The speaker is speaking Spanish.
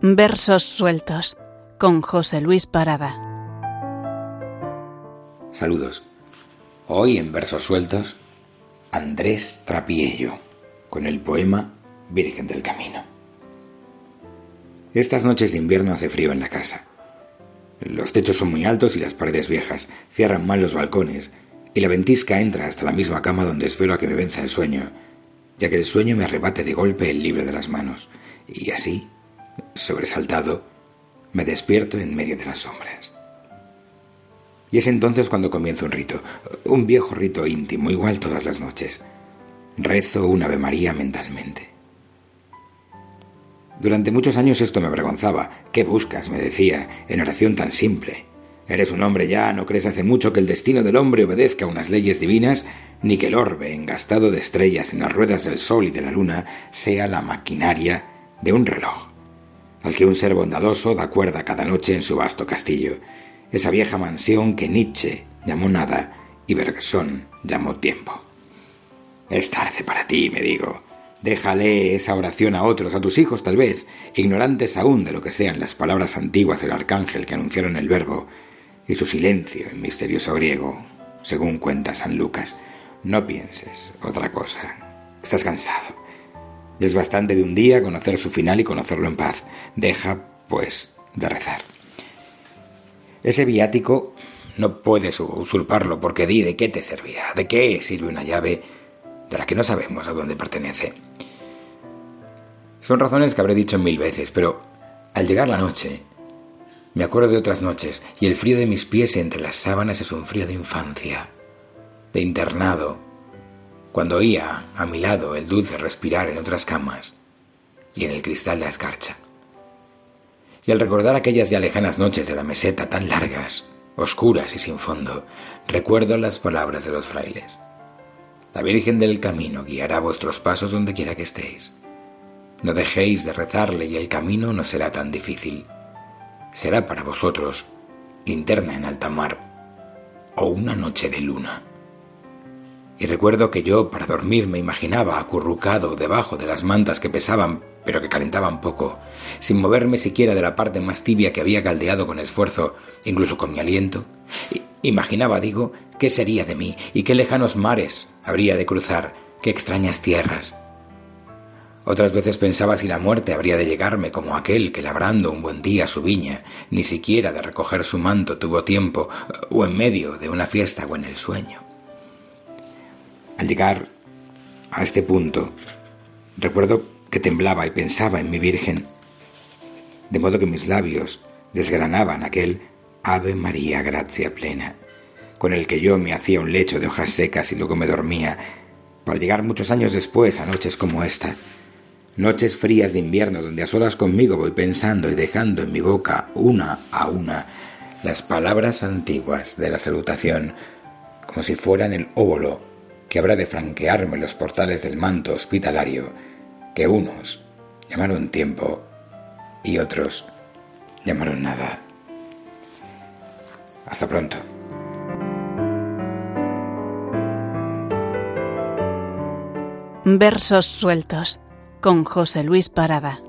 Versos sueltos con José Luis Parada. Saludos. Hoy en Versos sueltos, Andrés Trapiello, con el poema Virgen del Camino. Estas noches de invierno hace frío en la casa. Los techos son muy altos y las paredes viejas, cierran mal los balcones, y la ventisca entra hasta la misma cama donde espero a que me venza el sueño, ya que el sueño me arrebate de golpe el libro de las manos, y así Sobresaltado, me despierto en medio de las sombras. Y es entonces cuando comienzo un rito, un viejo rito íntimo, igual todas las noches. Rezo un Ave María mentalmente. Durante muchos años esto me avergonzaba. ¿Qué buscas? me decía, en oración tan simple. Eres un hombre ya, no crees hace mucho que el destino del hombre obedezca a unas leyes divinas, ni que el orbe, engastado de estrellas en las ruedas del sol y de la luna, sea la maquinaria de un reloj al que un ser bondadoso da cuerda cada noche en su vasto castillo, esa vieja mansión que Nietzsche llamó nada y Bergson llamó tiempo. Es tarde para ti, me digo. Déjale esa oración a otros, a tus hijos tal vez, ignorantes aún de lo que sean las palabras antiguas del arcángel que anunciaron el verbo, y su silencio en misterioso griego, según cuenta San Lucas. No pienses otra cosa. Estás cansado. Es bastante de un día conocer su final y conocerlo en paz. Deja, pues, de rezar. Ese viático no puedes usurparlo porque di de qué te servirá, de qué sirve una llave de la que no sabemos a dónde pertenece. Son razones que habré dicho mil veces, pero al llegar la noche, me acuerdo de otras noches y el frío de mis pies entre las sábanas es un frío de infancia, de internado, cuando oía a mi lado el dulce respirar en otras camas y en el cristal la escarcha. Y al recordar aquellas ya lejanas noches de la meseta tan largas, oscuras y sin fondo, recuerdo las palabras de los frailes. La Virgen del Camino guiará vuestros pasos donde quiera que estéis. No dejéis de rezarle y el camino no será tan difícil. Será para vosotros linterna en alta mar o una noche de luna. Y recuerdo que yo para dormir me imaginaba acurrucado debajo de las mantas que pesaban, pero que calentaban poco, sin moverme siquiera de la parte más tibia que había caldeado con esfuerzo, incluso con mi aliento. Imaginaba, digo, qué sería de mí y qué lejanos mares habría de cruzar, qué extrañas tierras. Otras veces pensaba si la muerte habría de llegarme como aquel que labrando un buen día su viña, ni siquiera de recoger su manto tuvo tiempo, o en medio de una fiesta o en el sueño. Al llegar a este punto, recuerdo que temblaba y pensaba en mi Virgen, de modo que mis labios desgranaban aquel Ave María Gracia Plena, con el que yo me hacía un lecho de hojas secas y luego me dormía, para llegar muchos años después a noches como esta, noches frías de invierno donde a solas conmigo voy pensando y dejando en mi boca una a una las palabras antiguas de la salutación, como si fueran el óvulo que habrá de franquearme los portales del manto hospitalario que unos llamaron tiempo y otros llamaron nada. Hasta pronto. Versos sueltos con José Luis Parada.